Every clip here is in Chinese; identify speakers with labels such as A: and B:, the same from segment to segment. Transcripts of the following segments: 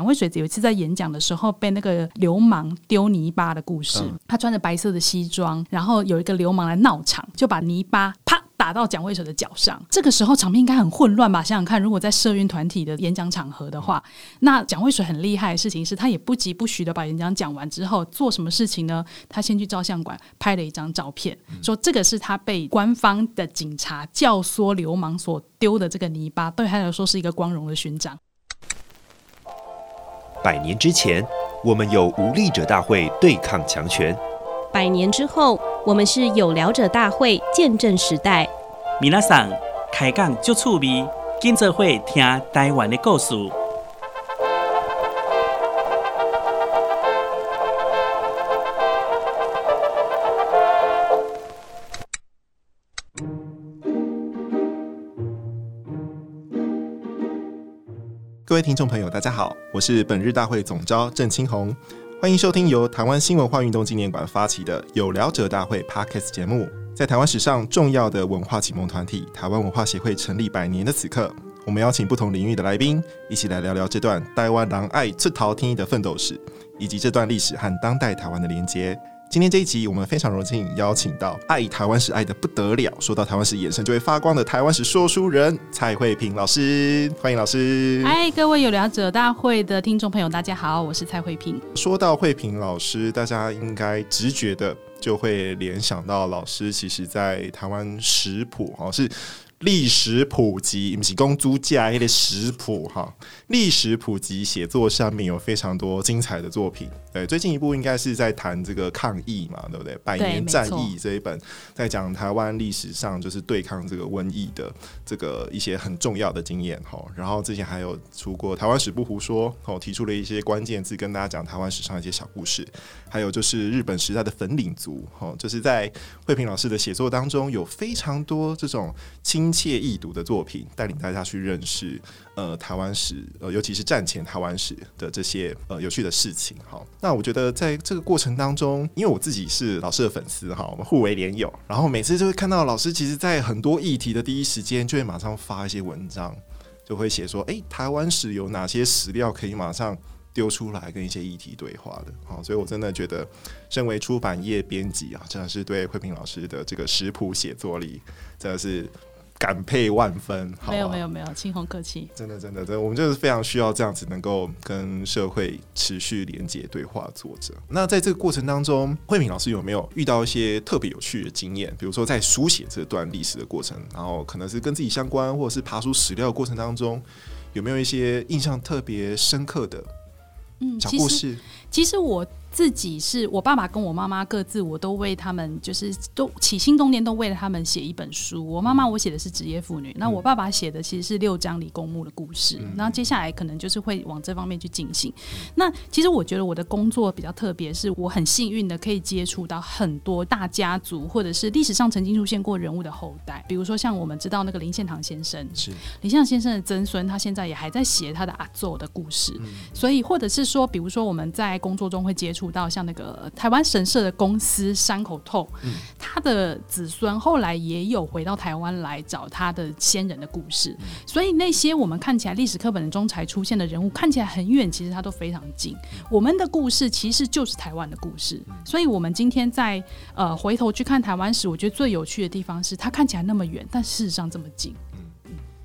A: 蒋渭水有一次在演讲的时候，被那个流氓丢泥巴的故事。他穿着白色的西装，然后有一个流氓来闹场，就把泥巴啪打到蒋渭水的脚上。这个时候场面应该很混乱吧？想想看，如果在社运团体的演讲场合的话，那蒋渭水很厉害的事情是他也不疾不徐的把演讲讲完之后，做什么事情呢？他先去照相馆拍了一张照片，说这个是他被官方的警察教唆流氓所丢的这个泥巴，对他来说是一个光荣的勋章。
B: 百年之前，我们有无力者大会对抗强权；
C: 百年之后，我们是有聊者大会见证时代。
D: 米娜桑开讲就趣味，今则会听台湾的故事。
E: 各位听众朋友，大家好，我是本日大会总召郑清红，欢迎收听由台湾新文化运动纪念馆发起的有聊者大会 Podcast 节目。在台湾史上重要的文化启蒙团体台湾文化协会成立百年的此刻，我们邀请不同领域的来宾，一起来聊聊这段台湾人爱出头天意的奋斗史，以及这段历史和当代台湾的连接。今天这一集，我们非常荣幸邀请到爱台湾史爱的不得了，说到台湾史眼神就会发光的台湾史说书人蔡慧平老师，欢迎老师。
A: 嗨，各位有聊者大会的听众朋友，大家好，我是蔡慧平。
E: 说到慧平老师，大家应该直觉的就会联想到老师，其实在台湾食谱哦是。历史普及，不是公租价，的食谱哈。历史普及写作上面有非常多精彩的作品。对，最近一部应该是在谈这个抗疫嘛，对不对？百年战役这一本，在讲台湾历史上就是对抗这个瘟疫的这个一些很重要的经验哈。然后之前还有出过《台湾史不胡说》，哦，提出了一些关键字，跟大家讲台湾史上一些小故事。还有就是日本时代的粉领族，哈，就是在慧平老师的写作当中有非常多这种切易读的作品，带领大家去认识呃台湾史，呃尤其是战前台湾史的这些呃有趣的事情，好。那我觉得在这个过程当中，因为我自己是老师的粉丝，哈，我们互为连友，然后每次就会看到老师，其实在很多议题的第一时间就会马上发一些文章，就会写说，诶，台湾史有哪些史料可以马上。丢出来跟一些议题对话的，好，所以我真的觉得，身为出版业编辑啊，真的是对慧平老师的这个食谱写作力，真的是感佩万分。好，
A: 没有没有没有，青红客气。
E: 真的真的真的，我们就是非常需要这样子能够跟社会持续连接对话作者。那在这个过程当中，慧敏老师有没有遇到一些特别有趣的经验？比如说在书写这段历史的过程，然后可能是跟自己相关，或者是爬出史料的过程当中，有没有一些印象特别深刻的？
A: 嗯，
E: 小故事。
A: 其实我。自己是我爸爸跟我妈妈各自，我都为他们就是都起心动念都为了他们写一本书。我妈妈我写的是职业妇女，那我爸爸写的其实是六张理公墓的故事。然后接下来可能就是会往这方面去进行。那其实我觉得我的工作比较特别，是我很幸运的可以接触到很多大家族或者是历史上曾经出现过人物的后代。比如说像我们知道那个林献堂先生，是林献堂先生的曾孙，他现在也还在写他的阿祖的故事。所以或者是说，比如说我们在工作中会接触。到像那个台湾神社的公司山口透，嗯、他的子孙后来也有回到台湾来找他的先人的故事，嗯、所以那些我们看起来历史课本中才出现的人物，看起来很远，其实他都非常近。嗯、我们的故事其实就是台湾的故事，嗯、所以我们今天在呃回头去看台湾史，我觉得最有趣的地方是它看起来那么远，但事实上这么近。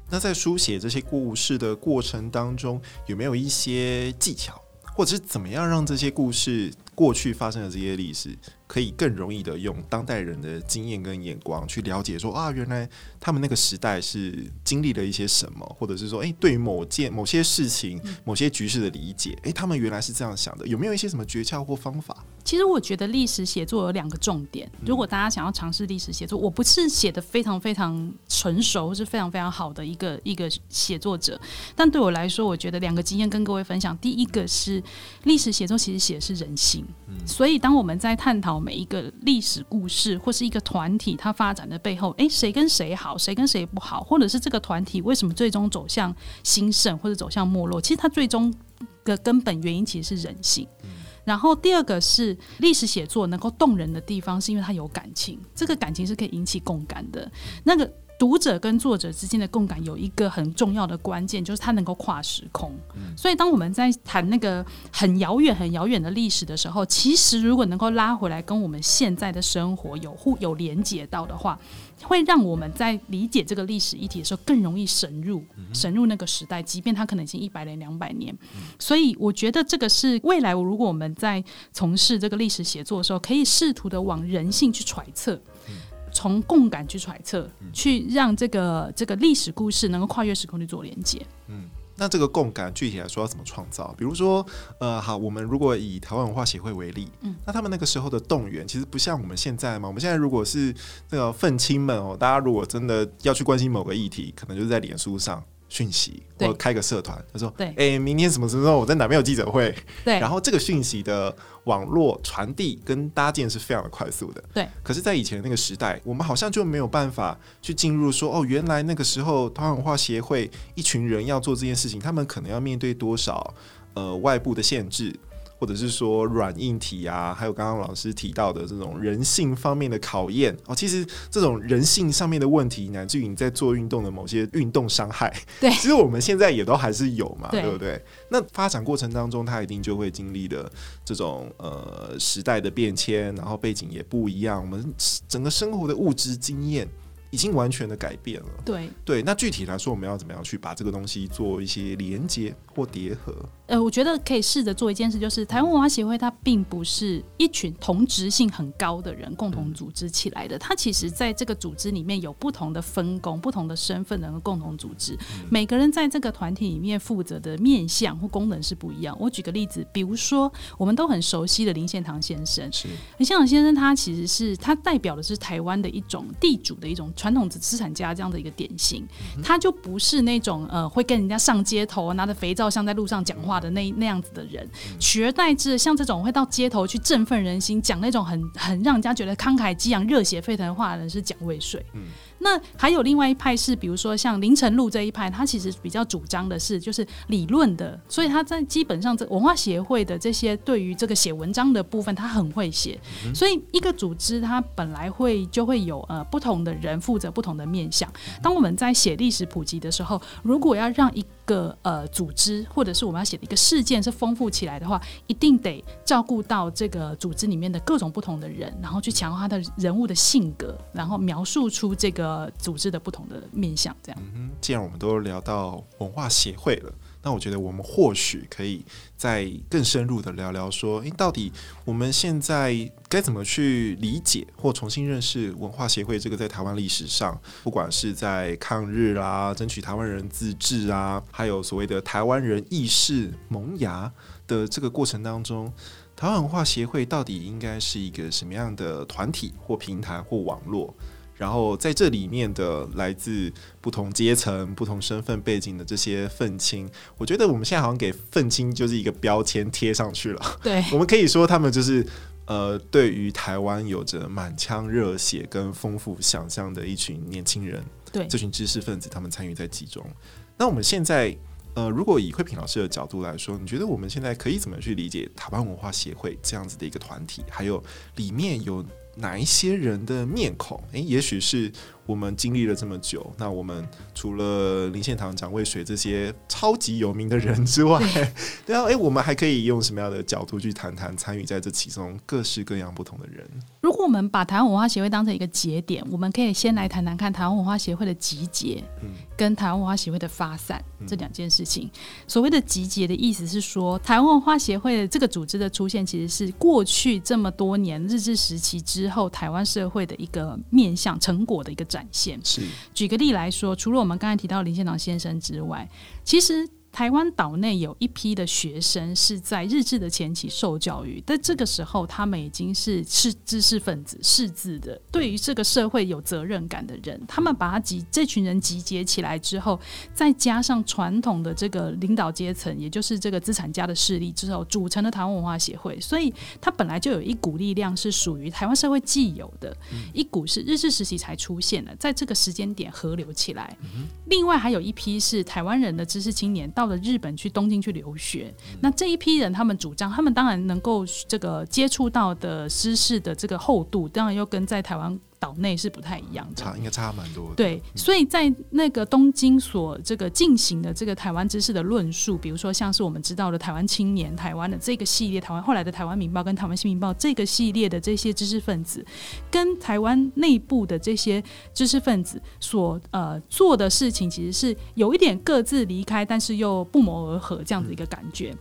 E: 那在书写这些故事的过程当中，有没有一些技巧？或者是怎么样让这些故事过去发生的这些历史，可以更容易的用当代人的经验跟眼光去了解说，说啊，原来他们那个时代是经历了一些什么，或者是说，诶，对某件某些事情、某些局势的理解，诶，他们原来是这样想的，有没有一些什么诀窍或方法？
A: 其实我觉得历史写作有两个重点。如果大家想要尝试历史写作，我不是写的非常非常成熟或是非常非常好的一个一个写作者，但对我来说，我觉得两个经验跟各位分享。第一个是历史写作其实写的是人性，所以当我们在探讨每一个历史故事或是一个团体它发展的背后，诶，谁跟谁好，谁跟谁不好，或者是这个团体为什么最终走向兴盛或者走向没落，其实它最终的根本原因其实是人性。然后第二个是历史写作能够动人的地方，是因为它有感情，这个感情是可以引起共感的。那个读者跟作者之间的共感有一个很重要的关键，就是它能够跨时空。嗯、所以，当我们在谈那个很遥远、很遥远的历史的时候，其实如果能够拉回来跟我们现在的生活有互有连接到的话，会让我们在理解这个历史议题的时候更容易深入、深入那个时代，即便它可能已经一百年、两百年。所以，我觉得这个是未来，如果我们在从事这个历史写作的时候，可以试图的往人性去揣测。从共感去揣测，去让这个这个历史故事能够跨越时空去做连接。
E: 嗯，那这个共感具体来说要怎么创造？比如说，呃，好，我们如果以台湾文化协会为例，嗯，那他们那个时候的动员其实不像我们现在嘛。我们现在如果是那个愤青们哦，大家如果真的要去关心某个议题，可能就是在脸书上。讯息，或开个社团，他说：“对，哎、欸，明天什么时候我在哪边有记者会？”
A: 对，
E: 然后这个讯息的网络传递跟搭建是非常的快速的。
A: 对，
E: 可是，在以前那个时代，我们好像就没有办法去进入说，哦，原来那个时候台湾文化协会一群人要做这件事情，他们可能要面对多少呃外部的限制。或者是说软硬体啊，还有刚刚老师提到的这种人性方面的考验哦，其实这种人性上面的问题，乃至于你在做运动的某些运动伤害，
A: 对，
E: 其实我们现在也都还是有嘛，
A: 对，
E: 对不对？那发展过程当中，它一定就会经历的这种呃时代的变迁，然后背景也不一样，我们整个生活的物质经验。已经完全的改变了。
A: 对
E: 对，那具体来说，我们要怎么样去把这个东西做一些连接或叠合？
A: 呃，我觉得可以试着做一件事，就是台湾文化协会它并不是一群同质性很高的人共同组织起来的，它其实在这个组织里面有不同的分工、不同的身份能够共同组织，每个人在这个团体里面负责的面向或功能是不一样。我举个例子，比如说我们都很熟悉的林献堂先生，是林献堂先生，他其实是他代表的是台湾的一种地主的一种。传统的资产家这样的一个典型，他就不是那种呃会跟人家上街头拿着肥皂箱在路上讲话的那那样子的人，取而代之，像这种会到街头去振奋人心，讲那种很很让人家觉得慷慨激昂、热血沸腾的话的人是蒋渭水。那还有另外一派是，比如说像林晨露这一派，他其实比较主张的是就是理论的，所以他在基本上这文化协会的这些对于这个写文章的部分，他很会写。所以一个组织它本来会就会有呃不同的人负责不同的面向。当我们在写历史普及的时候，如果要让一个呃组织或者是我们要写的一个事件是丰富起来的话，一定得照顾到这个组织里面的各种不同的人，然后去强化他的人物的性格，然后描述出这个。组织的不同的面相，这样。
E: 嗯，既然我们都聊到文化协会了，那我觉得我们或许可以再更深入的聊聊，说，诶，到底我们现在该怎么去理解或重新认识文化协会这个在台湾历史上，不管是在抗日啊、争取台湾人自治啊，还有所谓的台湾人意识萌芽的这个过程当中，台湾文化协会到底应该是一个什么样的团体或平台或网络？然后在这里面的来自不同阶层、不同身份背景的这些愤青，我觉得我们现在好像给愤青就是一个标签贴上去了。
A: 对，
E: 我们可以说他们就是呃，对于台湾有着满腔热血跟丰富想象的一群年轻人。
A: 对，
E: 这群知识分子，他们参与在其中。那我们现在呃，如果以慧平老师的角度来说，你觉得我们现在可以怎么去理解台湾文化协会这样子的一个团体？还有里面有哪一些人的面孔？诶，也许是。我们经历了这么久，那我们除了林献堂、蒋渭水这些超级有名的人之外，对，啊，哎，我们还可以用什么样的角度去谈谈参与在这其中各式各样不同的人？
A: 如果我们把台湾文化协会当成一个节点，我们可以先来谈谈看台湾文化协会的集结，嗯，跟台湾文化协会的发散，嗯，这两件事情。所谓的集结的意思是说，台湾文化协会的这个组织的出现，其实是过去这么多年日治时期之后台湾社会的一个面向成果的一个。展现是，举个例来说，除了我们刚才提到林献堂先生之外，其实。台湾岛内有一批的学生是在日治的前期受教育，但这个时候他们已经是是知识分子、识字的，对于这个社会有责任感的人。他们把他集这群人集结起来之后，再加上传统的这个领导阶层，也就是这个资产家的势力之后，组成了台湾文化协会。所以，它本来就有一股力量是属于台湾社会既有的，一股是日治时期才出现的，在这个时间点合流起来。另外，还有一批是台湾人的知识青年到。到了日本去东京去留学，那这一批人他们主张，他们当然能够这个接触到的知识的这个厚度，当然又跟在台湾岛内是不太一样的，
E: 差应该差蛮多的。
A: 对，所以在那个东京所这个进行的这个台湾知识的论述，比如说像是我们知道的台湾青年、台湾的这个系列、台湾后来的台湾民报跟台湾新民报这个系列的这些知识分子，跟台湾内部的这些知识分子所呃做的事情，其实是有一点各自离开，但是又不谋而合这样子一个感觉。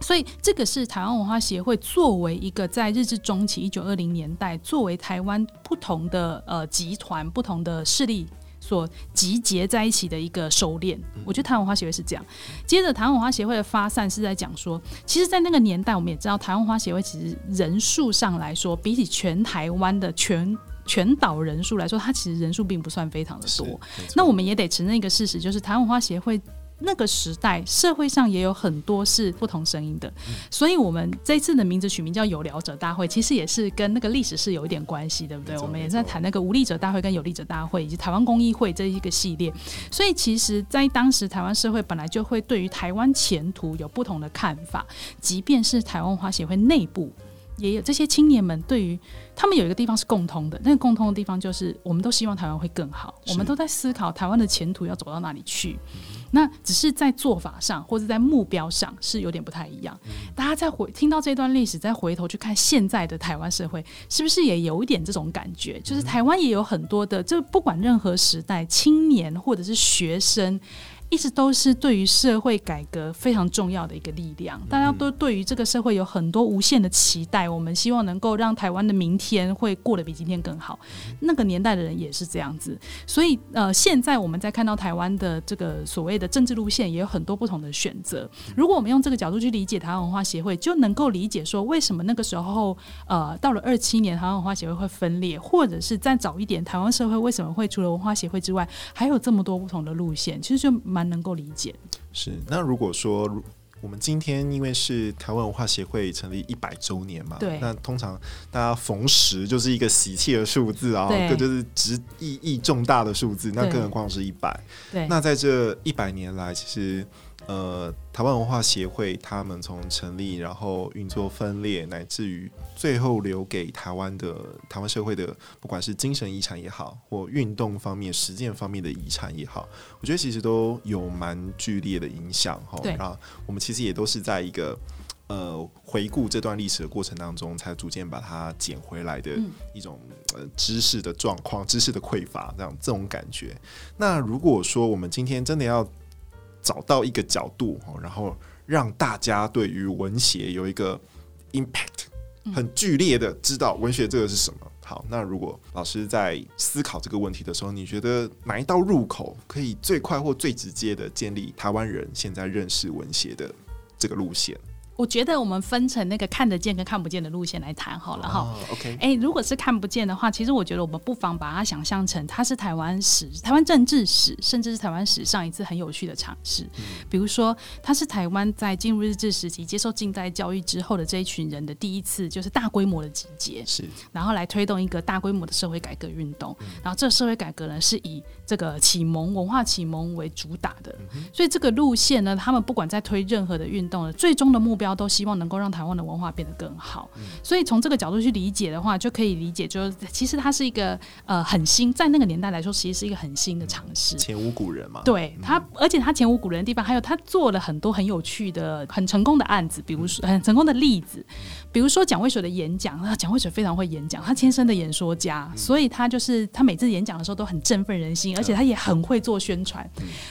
A: 所以，这个是台湾文化协会作为一个在日治中期一九二零年代，作为台湾不同的呃集团、不同的势力所集结在一起的一个收敛。我觉得台湾文化协会是这样。接着，台湾文化协会的发散是在讲说，其实，在那个年代，我们也知道，台湾文化协会其实人数上来说，比起全台湾的全全岛人数来说，它其实人数并不算非常的多。那我们也得承认一个事实，就是台湾文化协会。那个时代，社会上也有很多是不同声音的，嗯、所以我们这次的名字取名叫“有聊者大会”，其实也是跟那个历史是有一点关系，对不对？我们也在谈那个无力者大会跟有力者大会以及台湾公益会这一个系列。所以，其实，在当时台湾社会本来就会对于台湾前途有不同的看法，即便是台湾文化协会内部也有这些青年们对于。他们有一个地方是共通的，那个共通的地方就是，我们都希望台湾会更好，我们都在思考台湾的前途要走到哪里去。那只是在做法上或者在目标上是有点不太一样。大家再回听到这段历史，再回头去看现在的台湾社会，是不是也有一点这种感觉？就是台湾也有很多的，就不管任何时代，青年或者是学生。一直都是对于社会改革非常重要的一个力量，大家都对于这个社会有很多无限的期待。我们希望能够让台湾的明天会过得比今天更好。那个年代的人也是这样子，所以呃，现在我们在看到台湾的这个所谓的政治路线，也有很多不同的选择。如果我们用这个角度去理解台湾文化协会，就能够理解说为什么那个时候呃，到了二七年台湾文化协会会分裂，或者是再早一点，台湾社会为什么会除了文化协会之外，还有这么多不同的路线？其实就。蛮能够理解，
E: 是。那如果说我们今天因为是台湾文化协会成立一百周年嘛，
A: 对，
E: 那通常大家逢十就是一个喜气的数字啊，这就是值意义重大的数字，那更何况是一百。对，那在这一百年来，其实。呃，台湾文化协会他们从成立，然后运作分裂，乃至于最后留给台湾的台湾社会的，不管是精神遗产也好，或运动方面、实践方面的遗产也好，我觉得其实都有蛮剧烈的影响哈。然后我们其实也都是在一个呃回顾这段历史的过程当中，才逐渐把它捡回来的一种呃知识的状况、知识的匮乏这样这种感觉。那如果说我们今天真的要找到一个角度，然后让大家对于文学有一个 impact 很剧烈的知道文学这个是什么。好，那如果老师在思考这个问题的时候，你觉得哪一道入口可以最快或最直接的建立台湾人现在认识文学的这个路线？
A: 我觉得我们分成那个看得见跟看不见的路线来谈好了哈。
E: Oh, OK，
A: 哎、欸，如果是看不见的话，其实我觉得我们不妨把它想象成它是台湾史、台湾政治史，甚至是台湾史上一次很有趣的尝试。嗯、比如说，它是台湾在进入日治时期、接受近代教育之后的这一群人的第一次，就是大规模的集结，
E: 是，
A: 然后来推动一个大规模的社会改革运动。嗯、然后这个社会改革呢，是以这个启蒙文化启蒙为主打的。嗯、所以这个路线呢，他们不管在推任何的运动的最终的目标，都希望能够让台湾的文化变得更好，嗯、所以从这个角度去理解的话，就可以理解，就是其实它是一个呃很新，在那个年代来说，其实是一个很新的尝试，
E: 前无古人嘛。
A: 对他，而且他前无古人的地方，还有他做了很多很有趣的、很成功的案子，比如说很成功的例子，比如说蒋渭水的演讲，啊，蒋渭水非常会演讲，他天生的演说家，所以他就是他每次演讲的时候都很振奋人心，而且他也很会做宣传。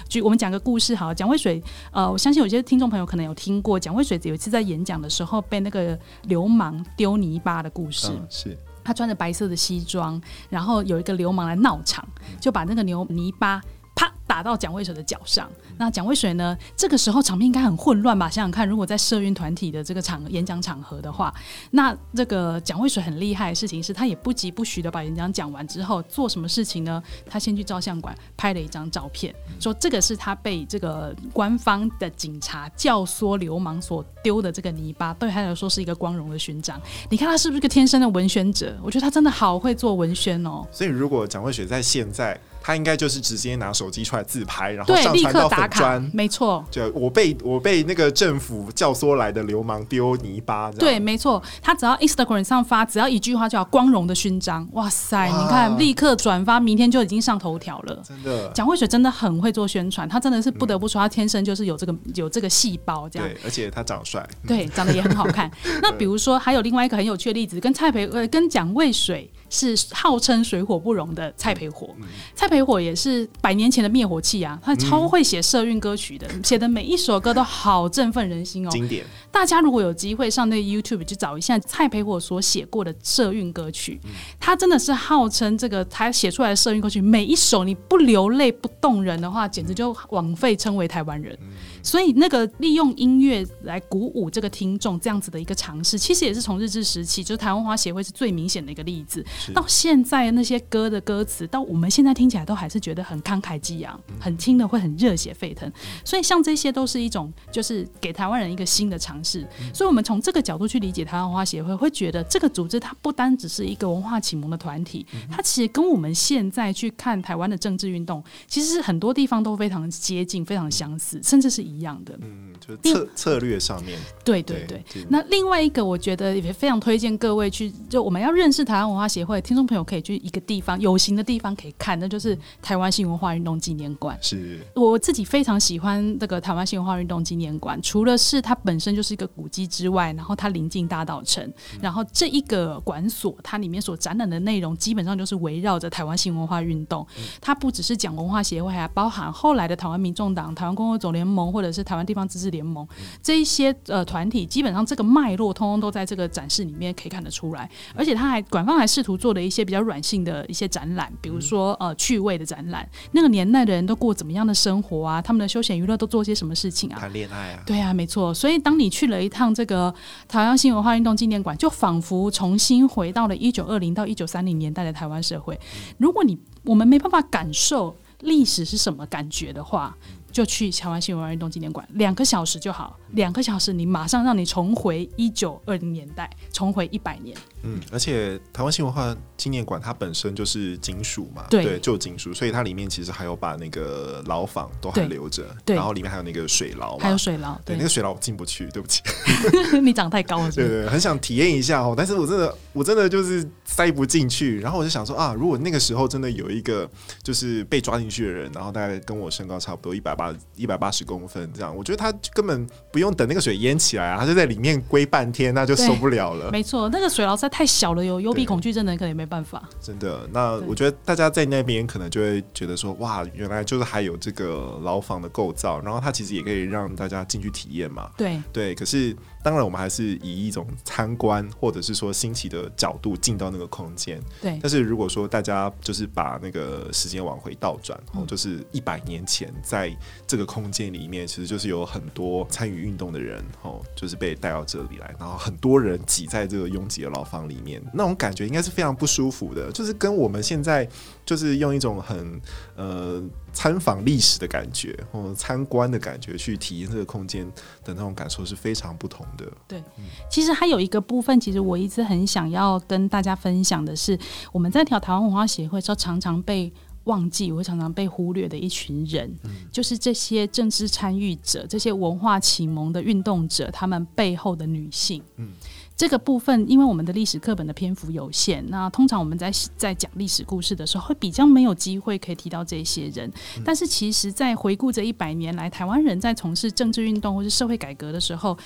A: 举我们讲个故事好，蒋渭水，呃，我相信有些听众朋友可能有听过，蒋渭水有一次在演讲的时候被那个流氓丢泥巴的故事，
E: 嗯、是
A: 他穿着白色的西装，然后有一个流氓来闹场，就把那个牛泥巴。啪！打到蒋渭水的脚上。那蒋渭水呢？这个时候场面应该很混乱吧？想想看，如果在社运团体的这个场演讲场合的话，那这个蒋渭水很厉害的事情是他也不急不徐的把演讲讲完之后，做什么事情呢？他先去照相馆拍了一张照片，说这个是他被这个官方的警察教唆流氓所丢的这个泥巴，对他来说是一个光荣的勋章。你看他是不是个天生的文宣者？我觉得他真的好会做文宣哦。
E: 所以如果蒋渭水在现在。他应该就是直接拿手机出来自拍，然
A: 后
E: 上传到
A: 刻打卡
E: 粉砖，，
A: 没错。
E: 就我被我被那个政府教唆来的流氓丢泥巴，
A: 对，没错，他只要 Instagram 上发，只要一句话叫“光荣的勋章”，哇塞！
E: 哇
A: 你看，立刻转发，明天就已经上头条了。
E: 真的
A: 蒋渭水真的很会做宣传，他真的是不得不说，他天生就是有这个有这个细胞，这样
E: 对，而且他长得
A: 帅，对，长得也很好看。那比如说，还有另外一个很有趣的例子，跟蔡培呃跟蒋渭水是号称水火不容的蔡培火。蔡培火也是百年前的灭火器啊，他超会写社运歌曲的，写的每一首歌都好振奋人心哦。
E: 经典。
A: 大家如果有机会上那个 YouTube 去找一下蔡培火所写过的社运歌曲，他真的是号称这个他写出来的社运歌曲，每一首你不流泪不动人的话，简直就枉费称为台湾人。所以那个利用音乐来鼓舞这个听众这样子的一个尝试，其实也是从日治时期，就是台湾花协会是最明显的一个例子。到现在那些歌的歌词，到我们现在听起来都还是觉得很慷慨激昂，很听的会很热血沸腾。所以像这些都是一种，就是给台湾人一个新的尝试。所以我们从这个角度去理解台湾文化协会，会觉得这个组织它不单只是一个文化启蒙的团体，它其实跟我们现在去看台湾的政治运动，其实很多地方都非常接近，非常相似，甚至是一样的。
E: 嗯，就是策策略上面，
A: 对对对。
E: 对
A: 那另外一个，我觉得也非常推荐各位去，就我们要认识台湾文化协会，听众朋友可以去一个地方有形的地方可以看，那就是台湾新文化运动纪念馆。
E: 是。
A: 我自己非常喜欢这个台湾新文化运动纪念馆，除了是它本身就是一个古迹之外，然后它临近大稻城，然后这一个馆所它里面所展览的内容基本上就是围绕着台湾新文化运动。它不只是讲文化协会，还包含后来的台湾民众党、台湾工作总联盟或者是台湾地方自治联盟。这一些呃团体，基本上这个脉络通通都在这个展示里面可以看得出来。而且他还馆方还试图做的一些比较软性的一些展览，比如说呃趣味的展览，那个年代的人都过怎么样的生活啊？他们的休闲娱乐都做些什么事情啊？
E: 谈恋爱啊？
A: 对啊，没错。所以当你去了一趟这个台湾新文化运动纪念馆，就仿佛重新回到了一九二零到一九三零年代的台湾社会。如果你我们没办法感受历史是什么感觉的话，就去台湾新文化运动纪念馆，两个小时就好，两个小时你马上让你重回一九二零年代，重回一百年。
E: 嗯，而且台湾新文化纪念馆它本身就是金属嘛，
A: 对，
E: 对旧金属，所以它里面其实还有把那个牢房都还留着，
A: 对，
E: 然后里面还有那个水牢，
A: 还有水牢，对，
E: 那个水牢我进不去，对不起，
A: 你长太高了是不是，
E: 对对，很想体验一下哦，但是我真的我真的就是塞不进去，然后我就想说啊，如果那个时候真的有一个就是被抓进去的人，然后大概跟我身高差不多一百八一百八十公分这样，我觉得他根本不用等那个水淹起来啊，他就在里面龟半天，那就受不了了。
A: 没错，那个水牢实在太小了，有幽闭恐惧症的人可能也没办法。
E: 真的，那我觉得大家在那边可能就会觉得说，哇，原来就是还有这个牢房的构造，然后它其实也可以让大家进去体验嘛。
A: 对
E: 对，可是当然我们还是以一种参观或者是说新奇的角度进到那个空间。
A: 对，
E: 但是如果说大家就是把那个时间往回倒转，哦、嗯，就是一百年前在这个空间里面，其实就是有很多参与运动的人，哦，就是被带到这里来，然后很多人挤在这个拥挤的牢房里面，那种感觉应该是非常不舒服的，就是跟我们现在就是用一种很呃参访历史的感觉或参观的感觉去体验这个空间的那种感受是非常不同的。
A: 对，其实还有一个部分，其实我一直很想要跟大家分享的是，我们在调台湾文化协会时候，常常被忘记，我会常常被忽略的一群人，就是这些政治参与者、这些文化启蒙的运动者，他们背后的女性。嗯。这个部分，因为我们的历史课本的篇幅有限，那通常我们在在讲历史故事的时候，会比较没有机会可以提到这些人。但是，其实，在回顾这一百年来，台湾人在从事政治运动或是社会改革的时候，嗯、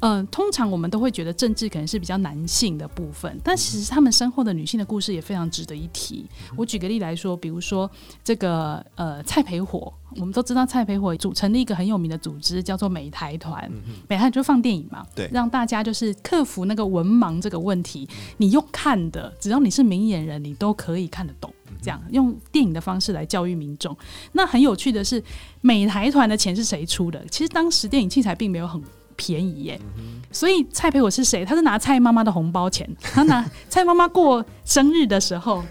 A: 呃，通常我们都会觉得政治可能是比较男性的部分，但其实他们身后的女性的故事也非常值得一提。我举个例来说，比如说这个呃蔡培火，我们都知道蔡培火组成了一个很有名的组织，叫做美台团。美台就放电影嘛，对，让大家就是克服那个文盲这个问题。你用看的，只要你是明眼人，你都可以看得懂。这样用电影的方式来教育民众。那很有趣的是，美台团的钱是谁出的？其实当时电影器材并没有很。便宜耶。所以蔡培火是谁？他是拿蔡妈妈的红包钱，他拿 蔡妈妈过生日的时候，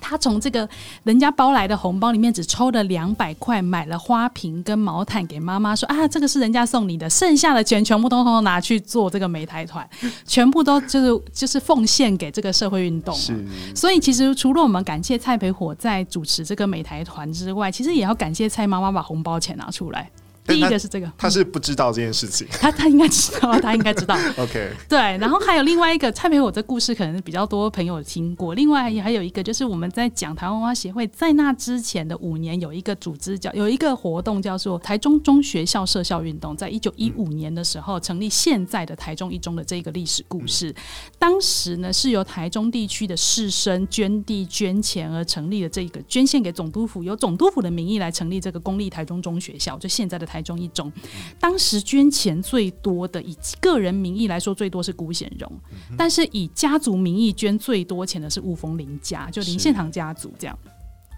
A: 他从这个人家包来的红包里面只抽了两百块，买了花瓶跟毛毯给妈妈，说啊，这个是人家送你的，剩下的钱全部通通拿去做这个美台团，全部都就是就是奉献给这个社会运动。是，所以其实除了我们感谢蔡培火在主持这个美台团之外，其实也要感谢蔡妈妈把红包钱拿出来。第一个是这个，
E: 他是不知道这件事情，
A: 他他应该知道，他应该知道。
E: OK，
A: 对，然后还有另外一个蔡培火这故事，可能比较多朋友听过。另外还有一个就是我们在讲台湾文化协会，在那之前的五年有一个组织叫有一个活动叫做台中中学校社校运动，在一九一五年的时候成立现在的台中一中的这个历史故事。当时呢是由台中地区的士绅捐地捐钱而成立的这个捐献给总督府，由总督府的名义来成立这个公立台中中学校，就现在的。台中一中，当时捐钱最多的，以个人名义来说，最多是辜显荣，但是以家族名义捐最多钱的是吴峰林家，就林献堂家族这样。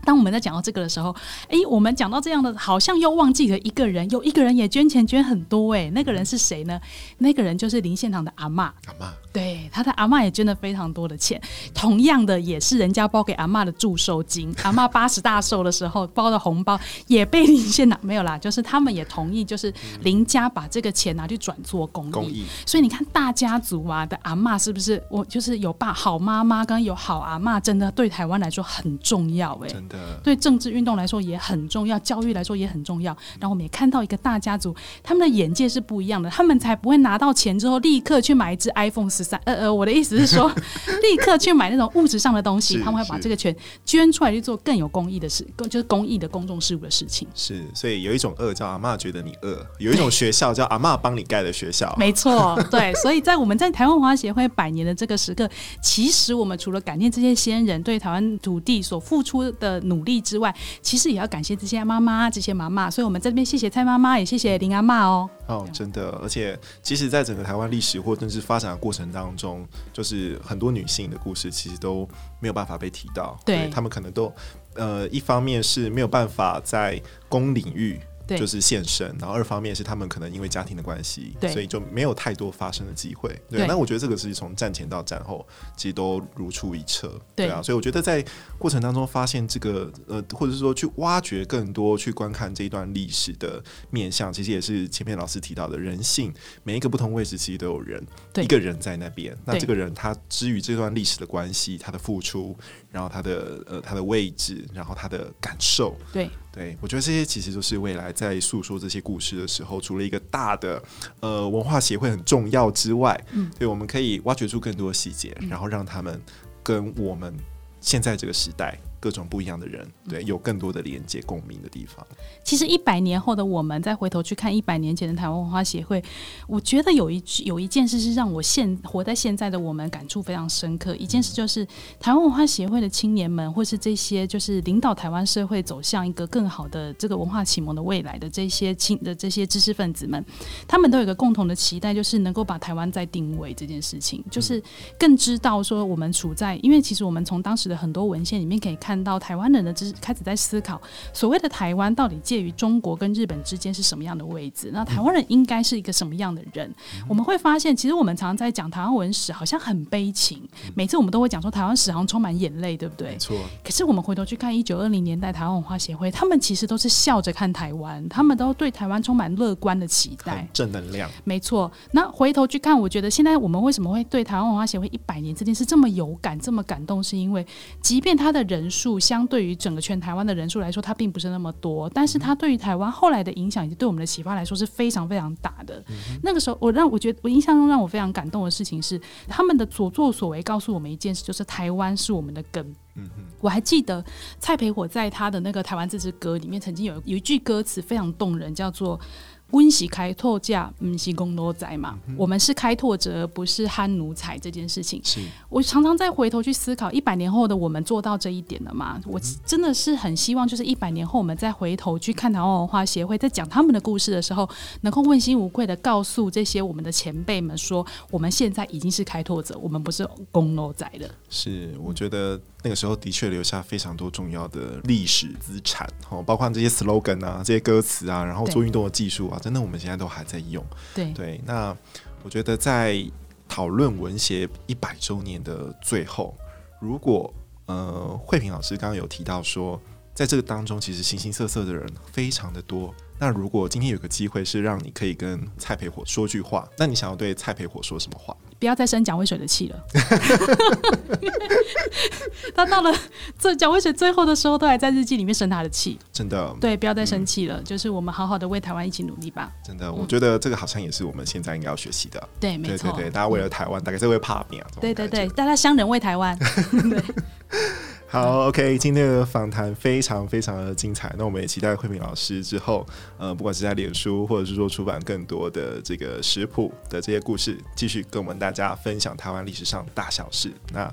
A: 当我们在讲到这个的时候，哎，我们讲到这样的，好像又忘记了一个人，有一个人也捐钱捐很多，哎，那个人是谁呢？那个人就是林献堂的阿妈。阿妈。对，他的阿妈也捐了非常多的钱，同样的也是人家包给阿妈的祝寿金。阿妈八十大寿的时候包的红包也被林献堂没有啦，就是他们也同意，就是林家把这个钱拿去转做公益。公益。所以你看大家族啊的阿妈是不是？我就是有爸好妈妈跟有好阿妈，真的对台湾来说很重要哎、欸，真的对政治运动来说也很重要，教育来说也很重要。然后我们也看到一个大家族，他们的眼界是不一样的，他们才不会拿到钱之后立刻去买一只 iPhone 十三。呃呃，我的意思是说，立刻去买那种物质上的东西，他们会把这个钱捐出来去做更有公益的事，更就是公益的公众事务的事情。
E: 是，所以有一种饿叫阿妈觉得你饿，有一种学校叫阿妈帮你盖的学校。
A: 没错，对，所以在我们在台湾文化协会百年的这个时刻，其实我们除了感念这些先人对台湾土地所付出的努力之外，其实也要感谢这些妈妈、这些妈妈。所以我们在这边谢谢蔡妈妈，也谢谢林阿妈哦。
E: 哦，真的，而且其实，在整个台湾历史或政治发展的过程当中，就是很多女性的故事，其实都没有办法被提到。对，她们可能都，呃，一方面是没有办法在公领域。对就是现身，然后二方面是他们可能因为家庭的关系，对所以就没有太多发生的机会。对，那我觉得这个是从战前到战后，其实都如出一辙。对，对啊，所以我觉得在过程当中发现这个呃，或者是说去挖掘更多、去观看这一段历史的面相，其实也是前面老师提到的人性，每一个不同位置其实都有人，一个人在那边。那这个人他之于这段历史的关系，他的付出，然后他的呃他的位置，然后他的感受，对。对，我觉得这些其实就是未来在诉说这些故事的时候，除了一个大的呃文化协会很重要之外，嗯，对，我们可以挖掘出更多的细节，然后让他们跟我们现在这个时代。各种不一样的人，对，有更多的连接共鸣的地方。
A: 其实一百年后的我们再回头去看一百年前的台湾文化协会，我觉得有一有一件事是让我现活在现在的我们感触非常深刻。一件事就是台湾文化协会的青年们，或是这些就是领导台湾社会走向一个更好的这个文化启蒙的未来的这些青的这些知识分子们，他们都有一个共同的期待，就是能够把台湾再定位这件事情，就是更知道说我们处在，因为其实我们从当时的很多文献里面可以看。看到台湾人的知开始在思考，所谓的台湾到底介于中国跟日本之间是什么样的位置？那台湾人应该是一个什么样的人？嗯、我们会发现，其实我们常常在讲台湾文史，好像很悲情。每次我们都会讲说台湾史好像充满眼泪，对不对？没错。可是我们回头去看一九二零年代台湾文化协会，他们其实都是笑着看台湾，他们都对台湾充满乐观的期待，
E: 正能量。
A: 没错。那回头去看，我觉得现在我们为什么会对台湾文化协会一百年这件事这么有感、这么感动，是因为即便他的人数。数相对于整个全台湾的人数来说，它并不是那么多，但是它对于台湾后来的影响以及对我们的启发来说是非常非常大的。嗯、那个时候，我让我觉得我印象中让我非常感动的事情是，他们的所作所为告诉我们一件事，就是台湾是我们的根。我还记得蔡培火在他的那个《台湾这支歌》里面曾经有有一句歌词非常动人，叫做。温习开拓价，不是公奴仔嘛？嗯、我们是开拓者，不是汉奴才。这件事情，是我常常在回头去思考，一百年后的我们做到这一点了吗？嗯、我真的是很希望，就是一百年后我们再回头去看台湾文化协会，在讲他们的故事的时候，能够问心无愧的告诉这些我们的前辈们说，我们现在已经是开拓者，我们不是公奴仔了。
E: 是，我觉得。那个时候的确留下非常多重要的历史资产，哦，包括这些 slogan 啊，这些歌词啊，然后做运动的技术啊，真的我们现在都还在用。
A: 对
E: 对，那我觉得在讨论文协一百周年的最后，如果呃慧萍老师刚刚有提到说，在这个当中其实形形色色的人非常的多。那如果今天有个机会是让你可以跟蔡培火说句话，那你想要对蔡培火说什么话？
A: 不要再生蒋渭水的气了。他到了这蒋渭水最后的时候，都还在日记里面生他的气。
E: 真的，
A: 对，不要再生气了，嗯，就是我们好好的为台湾一起努力吧。
E: 真的，我觉得这个好像也是我们现在应该要学习的。嗯。
A: 对，
E: 没错，对大家为了台湾，大概是会怕命啊。
A: 对对对，大家乡人为台湾。对。
E: 好，OK，今天的访谈非常非常的精彩。那我们也期待慧平老师之后，呃，不管是在脸书或者是说出版更多的这个食谱的这些故事，继续跟我们大家分享台湾历史上大小事。那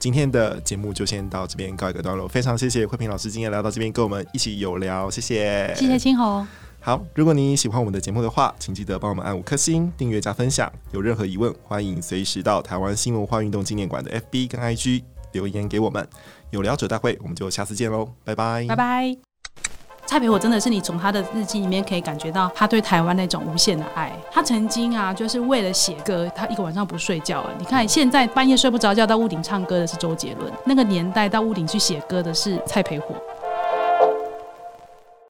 E: 今天的节目就先到这边告一个段落。非常谢谢慧平老师今天来到这边跟我们一起有聊，谢谢，谢
A: 谢青红。
E: 好，如果你喜欢我们的节目的话，请记得帮我们按五颗星、订阅加分享。有任何疑问，欢迎随时到台湾新文化运动纪念馆的 FB 跟 IG 留言给我们。有聊者大会，我们就下次见喽，拜拜，
A: 拜拜。蔡培火真的是你从他的日记里面可以感觉到他对台湾那种无限的爱。他曾经啊，就是为了写歌，他一个晚上不睡觉。你看现在半夜睡不着觉到屋顶唱歌的是周杰伦，那个年代到屋顶去写歌的是蔡培火。